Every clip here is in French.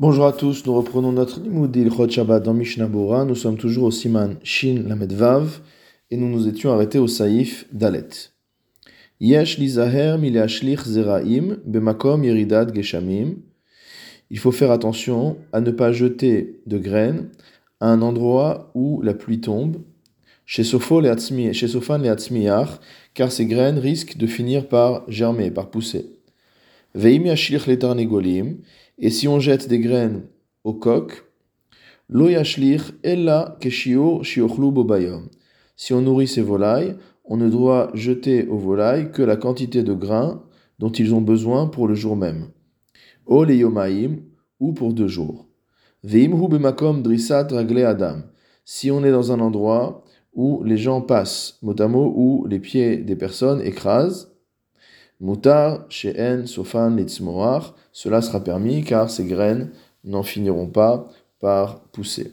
Bonjour à tous, nous reprenons notre Limoud Ilchot Shabbat dans Mishnah. Nous sommes toujours au Siman Shin Lamed Vav et nous nous étions arrêtés au Saïf Dalet. Yesh lizaher mileashlich zeraim bemakom yiridad geshamim. Il faut faire attention à ne pas jeter de graines à un endroit où la pluie tombe, chez Sofan et car ces graines risquent de finir par germer, par pousser. Veim letarnegolim et si on jette des graines au coq, lo ella. Si on nourrit ces volailles, on ne doit jeter aux volailles que la quantité de grains dont ils ont besoin pour le jour même. O yomaim ou pour deux jours. Drisat ragle adam. Si on est dans un endroit où les gens passent, motamo où les pieds des personnes écrasent, Mutar, She'en, Sofan, Litzmoar, cela sera permis car ces graines n'en finiront pas par pousser.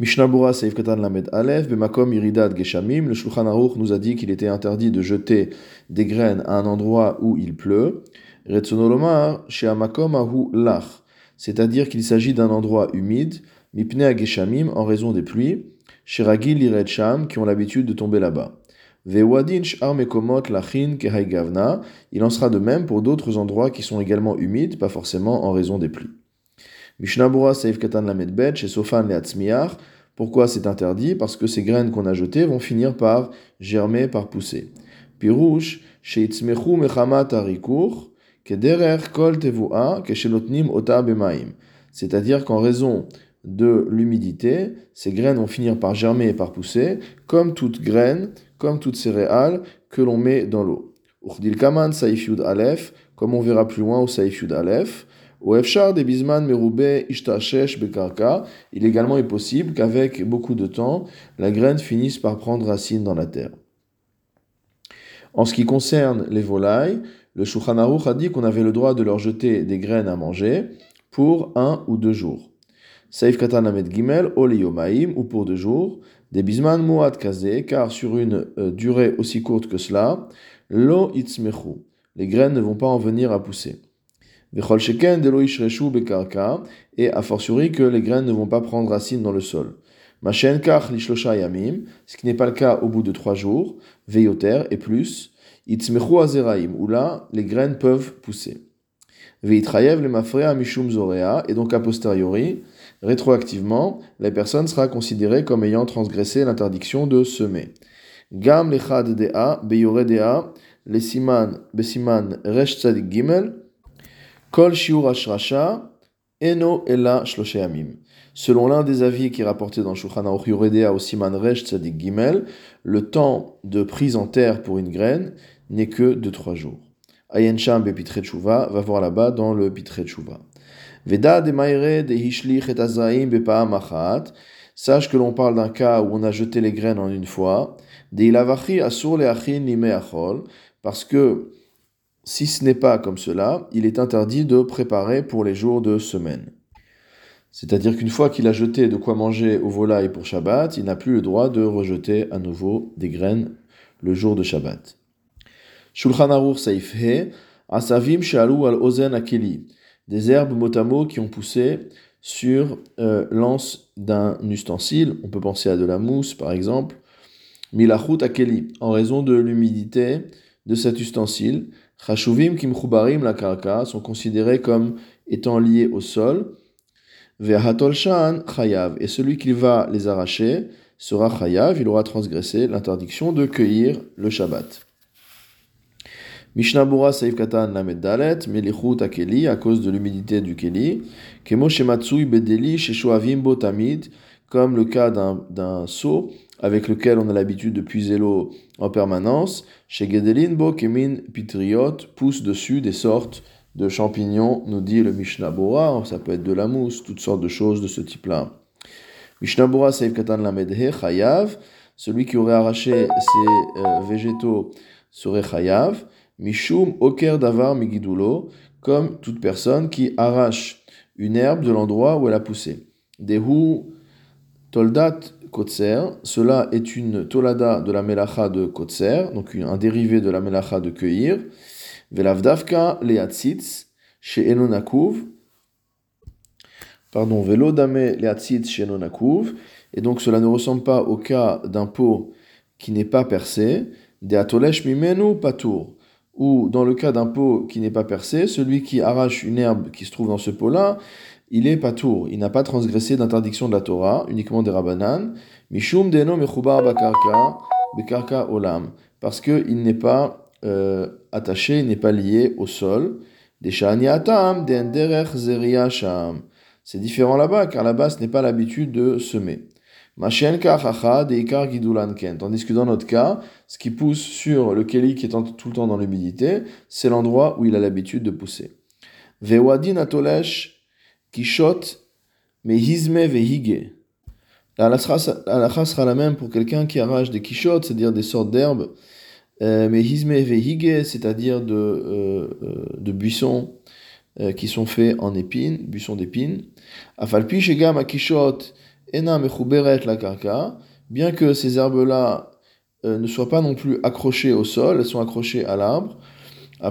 Mishnabura Seif Katan Lamed Aleph, Bemakom Iridad Geshamim, le Shulchan Aruch nous a dit qu'il était interdit de jeter des graines à un endroit où il pleut. Retsonolomar, She'amakom Ahu Lach, c'est-à-dire qu'il s'agit d'un endroit humide, Mipne Geshamim, en raison des pluies, Shiragil Liretcham, qui ont l'habitude de tomber là-bas. Il en sera de même pour d'autres endroits qui sont également humides, pas forcément en raison des pluies. Mishnabura Seif Katan Lamedbet chez Sofan Leatzmiar. Pourquoi c'est interdit? Parce que ces graines qu'on a jetées vont finir par germer, par pousser. Pirouche, chez Itzmechu Mechamat Arikur, Kederer Kol Tevua, Keshenotnim Ota Bemaim. C'est-à-dire qu'en raison de l'humidité, ces graines vont finir par germer et par pousser, comme toute graine comme toutes céréales que l'on met dans l'eau. Urdil Kaman Saif Yud Aleph, comme on verra plus loin au Saif Yud Aleph. Au Efshar de Bisman Merube Ishtashesh Bekarka, il également est possible qu'avec beaucoup de temps, la graine finisse par prendre racine dans la terre. En ce qui concerne les volailles, le Shulchan a dit qu'on avait le droit de leur jeter des graines à manger pour un ou deux jours. Saif Katan Gimel, Oleyomaim, ou pour deux jours des bisman muad kaze, car sur une euh, durée aussi courte que cela, lo itzmechu, les graines ne vont pas en venir à pousser. Vechol sheken de lo bekarka, et a fortiori que les graines ne vont pas prendre racine dans le sol. Machen kach lishlosha yamim, ce qui n'est pas le cas au bout de trois jours, veyoter et plus, itzmechu azeraim, où là, les graines peuvent pousser. Veitrayev le mafrea mishum zorea, et donc a posteriori, rétroactivement, la personne sera considérée comme ayant transgressé l'interdiction de semer. Gam lechad dea, beyore dea, le siman, besiman resh tzadik gimel, kol shiur ashrasha, eno ela shlosheamim. Selon l'un des avis qui est rapporté dans Shulchan Aruch Yoredea au siman resh tzadik gimel, le temps de prise en terre pour une graine n'est que de trois jours. Ayen Sham Bepitre va voir là-bas dans le Pitre Veda de maire de hishlich et azaim machat. Sache que l'on parle d'un cas où on a jeté les graines en une fois. De ilavachi asur le achin achol. Parce que si ce n'est pas comme cela, il est interdit de préparer pour les jours de semaine. C'est-à-dire qu'une fois qu'il a jeté de quoi manger au volailles pour Shabbat, il n'a plus le droit de rejeter à nouveau des graines le jour de Shabbat. Shulchan Aruch He, Asavim Shalu al Ozen Akeli des herbes motamo qui ont poussé sur euh, l'anse d'un ustensile. On peut penser à de la mousse, par exemple. Milachut akeli, en raison de l'humidité de cet ustensile. Chashuvim kimchubarim la karka sont considérés comme étant liés au sol. Ve'hatol shan chayav, et celui qui va les arracher sera chayav, il aura transgressé l'interdiction de cueillir le Shabbat. Mishnabura Saif Katan Lamed Dalet, Melichut Akeli, à cause de l'humidité du Keli, Kemo Shematsui Bedeli, Sheshoavim Botamid, comme le cas d'un seau avec lequel on a l'habitude de puiser l'eau en permanence, chez Bo Kemin Pitriot, pousse dessus des sortes de champignons, nous dit le Mishnabura, ça peut être de la mousse, toutes sortes de choses de ce type-là. Mishnabura Saif Katan Lamed He, Chayav, celui qui aurait arraché ces euh, végétaux serait Chayav. Mishum oker davar migidulo, comme toute personne qui arrache une herbe de l'endroit où elle a poussé. Dehu toldat kotser, cela est une tolada de la melacha de kotser, donc un dérivé de la melacha de cueillir. Velavdavka leatzitz, chez enonakuv, pardon, velo dame leatzit shenonakuv, et donc cela ne ressemble pas au cas d'un pot qui n'est pas percé, de atolesh mimenu patour, ou dans le cas d'un pot qui n'est pas percé, celui qui arrache une herbe qui se trouve dans ce pot-là, il est patour, il n'a pas transgressé d'interdiction de la Torah, uniquement des rabanan, mishum deno mechubar bakarka, bekarka olam, parce qu'il n'est pas euh, attaché, il n'est pas lié au sol, des shaniatam, derech zeria sham. C'est différent là-bas, car là-bas, ce n'est pas l'habitude de semer. Tandis que dans notre cas, ce qui pousse sur le keli qui est tout le temps dans l'humidité, c'est l'endroit où il a l'habitude de pousser. Vewadin atolesh. La sera la même pour quelqu'un qui arrache des kishot, c'est-à-dire des sortes d'herbes, euh, mehizme vehige, c'est-à-dire de, euh, euh, de buissons qui sont faits en épines, buissons d'épines. Afalpi shegam akishot bien que ces herbes-là euh, ne soient pas non plus accrochées au sol, elles sont accrochées à l'arbre.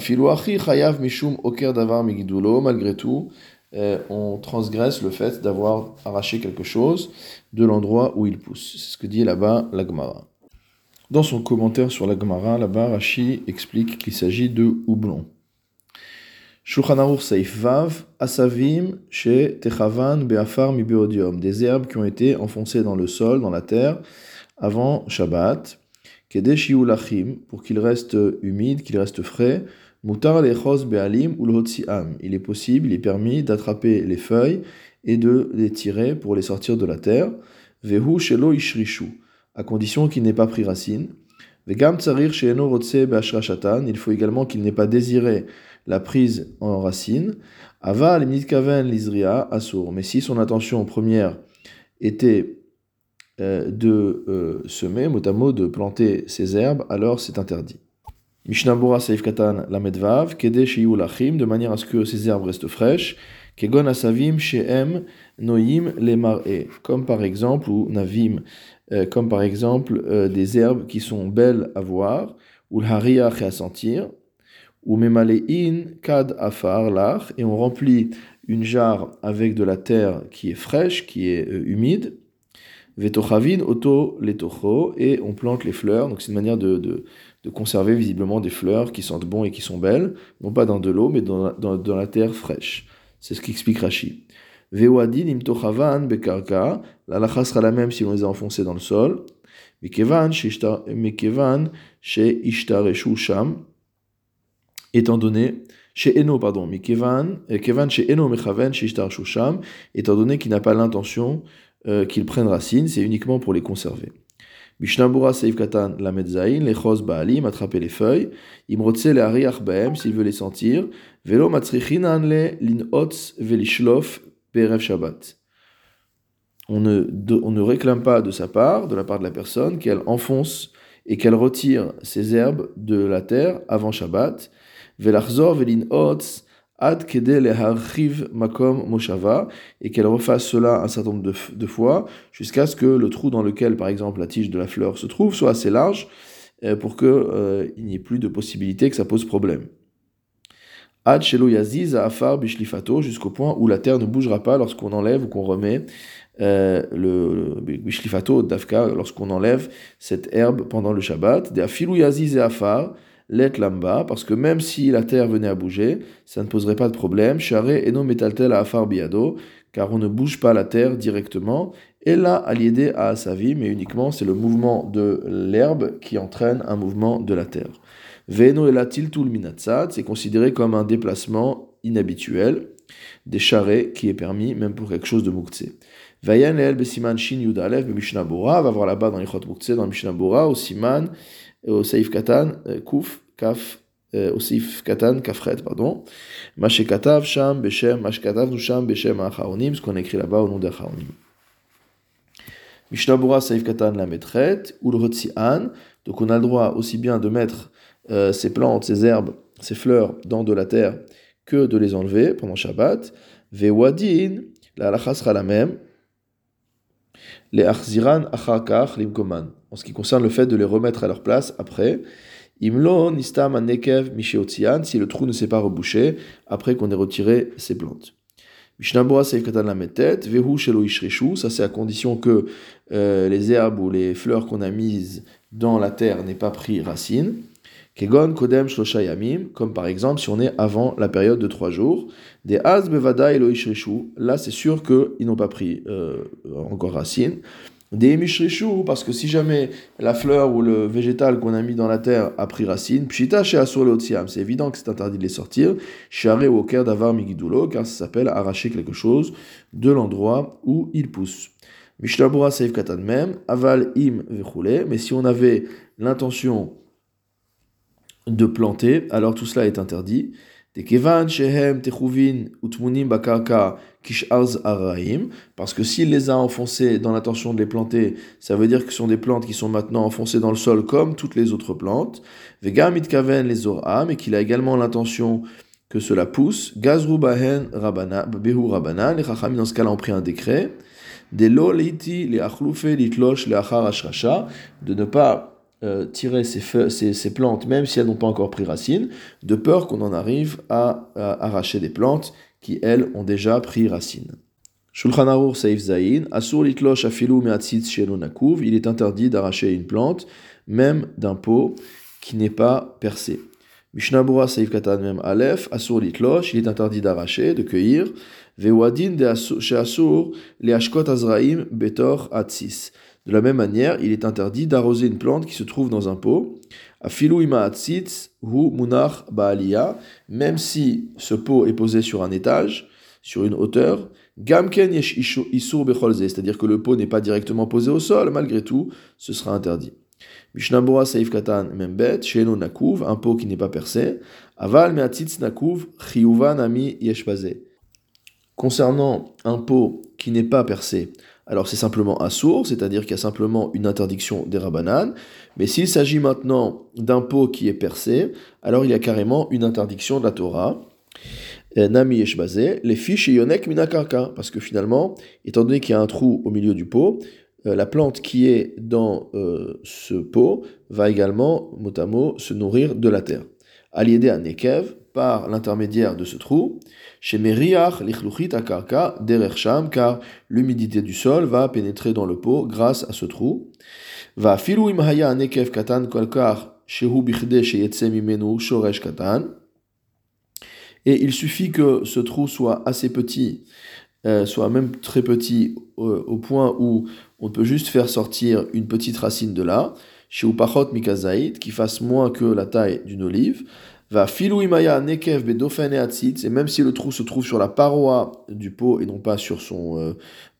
chayav mishum oker davar malgré tout, euh, on transgresse le fait d'avoir arraché quelque chose de l'endroit où il pousse. C'est ce que dit là-bas la Gemara. Dans son commentaire sur la Gemara, là-bas, Rashi explique qu'il s'agit de houblon. Shulchan Saif Vav, Asavim, chez Techavan, Beafar, Mibeodium, des herbes qui ont été enfoncées dans le sol, dans la terre, avant Shabbat, Kedesh Lachim, pour qu'il reste humide, qu'il reste frais, Mutar Lechos Bealim ou Il est possible, il est permis d'attraper les feuilles et de les tirer pour les sortir de la terre. Vehu Shelo Ishrishu, à condition qu'il n'ait pas pris racine. Il faut également qu'il n'ait pas désiré la prise en racine. Ava kaven l'isria assour. Mais si son intention première était euh, de euh, semer, mot à mot, de planter ces herbes, alors c'est interdit. Mishnabura Saif Katan Lamedvav, Kede Lachim, de manière à ce que ces herbes restent fraîches, Kegon Asavim Noim Lemar'e, comme par exemple, ou Navim, euh, comme par exemple des herbes qui sont belles à voir, ou l'hariach à sentir, ou memalein kad afar lach, et on remplit une jarre avec de la terre qui est fraîche, qui est euh, humide, vetochavin auto letocho, et on plante les fleurs, donc c'est une manière de, de, de, conserver visiblement des fleurs qui sentent bon et qui sont belles, non pas dans de l'eau, mais dans, dans, dans, la terre fraîche. C'est ce qu'explique Rashi. Vewadin imtochavan bekarka, la lacha sera la même si on les a enfoncés dans le sol, mekevan chez ishtareshu sham, étant donné chez Eno, pardon, mais Kevan, euh, Kevan chez Eno Mechaven, chez Ishtar Shusham, étant donné qu'il n'a pas l'intention euh, qu'ils prennent racine, c'est uniquement pour les conserver. Mishnabura Seif Katan la Medzaïn, les Chos Baalim, attraper les feuilles, Imrotse le Ariach Baem, s'il veut les sentir, Velo Matzrichinan le Linotz Velishlof Berev Shabbat. On ne, on ne réclame pas de sa part, de la part de la personne, qu'elle enfonce et qu'elle retire ses herbes de la terre avant Shabbat, velachzor velin otz ad makom moshava, et qu'elle refasse cela un certain nombre de, fois, jusqu'à ce que le trou dans lequel, par exemple, la tige de la fleur se trouve soit assez large, euh, pour qu'il euh, n'y ait plus de possibilité que ça pose problème. Ad shelo yaziz afar bishlifato, jusqu'au point où la terre ne bougera pas lorsqu'on enlève ou qu'on remet euh, le bishlifato lorsqu'on enlève cette herbe pendant le Shabbat, de afilou yaziz afar, let lamba, parce que même si la terre venait à bouger, ça ne poserait pas de problème. Share eno metaltel à afar biado, car on ne bouge pas la terre directement. Et là, à l'idée à sa vie, mais uniquement c'est le mouvement de l'herbe qui entraîne un mouvement de la terre. Veno et la tiltul minatsat, c'est considéré comme un déplacement inhabituel des charrets qui est permis même pour quelque chose de mouktsé. Vayan el besiman shin yudalev be Bora, va voir là-bas dans l'Ichot Mouktsé, dans Mishnah Bora, au Siman, au Seif Katan, euh, Kuf, Kaf, euh, au Seif Katan, Kafret, pardon. Mashekatav Sham Beshem, Mashekatav Sham Beshem Acharonim, ce qu'on écrit là-bas au nom d'Acharonim. Mishnah Bora, Seif Katan, la Metret, ou le An, donc on a le droit aussi bien de mettre euh, plantes, ces herbes, ces fleurs dans de la terre que de les enlever pendant Shabbat. Vewadin, la halacha sera la même. Les achziran achakach limkoman en ce qui concerne le fait de les remettre à leur place après. Imlo nistam nekev si le trou ne s'est pas rebouché après qu'on ait retiré ces plantes. Mishnabura Seif Katan la Vehu Shelo ça c'est à condition que euh, les herbes ou les fleurs qu'on a mises dans la terre n'aient pas pris racine. Kegon Kodem Shlosha Yamim, comme par exemple si on est avant la période de trois jours. Des Az Bevada Elo là c'est sûr qu'ils n'ont pas pris euh, encore racine. Des mishrishu, parce que si jamais la fleur ou le végétal qu'on a mis dans la terre a pris racine, pshita c'est évident que c'est interdit de les sortir. Share cœur d'avar migidulo, car ça s'appelle arracher quelque chose de l'endroit où il pousse. Mishnabura seif katan même, aval im vechule, mais si on avait l'intention de planter, alors tout cela est interdit. Parce que s'il les a enfoncés dans l'intention de les planter, ça veut dire que ce sont des plantes qui sont maintenant enfoncées dans le sol comme toutes les autres plantes. Vegam itkaven les mais qu'il a également l'intention que cela pousse. Gazru bahen behu rabana, les chachamim dans ce cas-là ont pris un décret. De lo leiti les achlufe litlosh le achar de ne pas euh, tirer ces, plantes, même si elles n'ont pas encore pris racine, de peur qu'on en arrive à, arracher des plantes qui, elles, ont déjà pris racine. Shulchan Aruch Saif Zayin, Asur litlosh afilu nakuv, il est interdit d'arracher une plante, même d'un pot qui n'est pas percé. Mishnabura Saif Katan même Aleph, Asur litlosh, il est interdit d'arracher, de cueillir. Vewadin de Asur, les Ashkot Azraim Betor Atsis. De la même manière, il est interdit d'arroser une plante qui se trouve dans un pot. hu munach même si ce pot est posé sur un étage, sur une hauteur. Gamken yesh c'est-à-dire que le pot n'est pas directement posé au sol, malgré tout, ce sera interdit. Saif katan membet, sheno nakuv, un pot qui n'est pas percé. Aval meatzitz nakuv, chiyuvan ami Concernant un pot qui n'est pas percé, alors c'est simplement assour, c'est-à-dire qu'il y a simplement une interdiction des rabananes. Mais s'il s'agit maintenant d'un pot qui est percé, alors il y a carrément une interdiction de la Torah. Euh, Nami Eshbazé, les fiches yonek minakarka, parce que finalement, étant donné qu'il y a un trou au milieu du pot, euh, la plante qui est dans euh, ce pot va également, mot à mot, se nourrir de la terre. Aliédé à Nekev, par l'intermédiaire de ce trou, chez Meriach, lichluchit akarka, derecham, car l'humidité du sol va pénétrer dans le pot grâce à ce trou. Va filu imhaya nekev katan kolkar, shehu bichde mimenu shoresh katan. Et il suffit que ce trou soit assez petit, euh, soit même très petit, euh, au point où on peut juste faire sortir une petite racine de là, chez Upachot Mikazait, qui fasse moins que la taille d'une olive, Va filou imaya nekev et même si le trou se trouve sur la paroi du pot et non pas sur son, euh,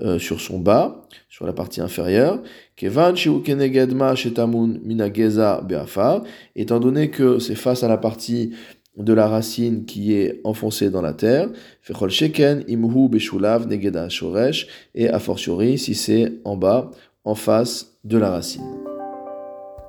euh, sur son bas, sur la partie inférieure, kevan shetamun minageza beafar, étant donné que c'est face à la partie de la racine qui est enfoncée dans la terre, fechol sheken imhu beshulav negeda shoresh, et a fortiori si c'est en bas, en face de la racine.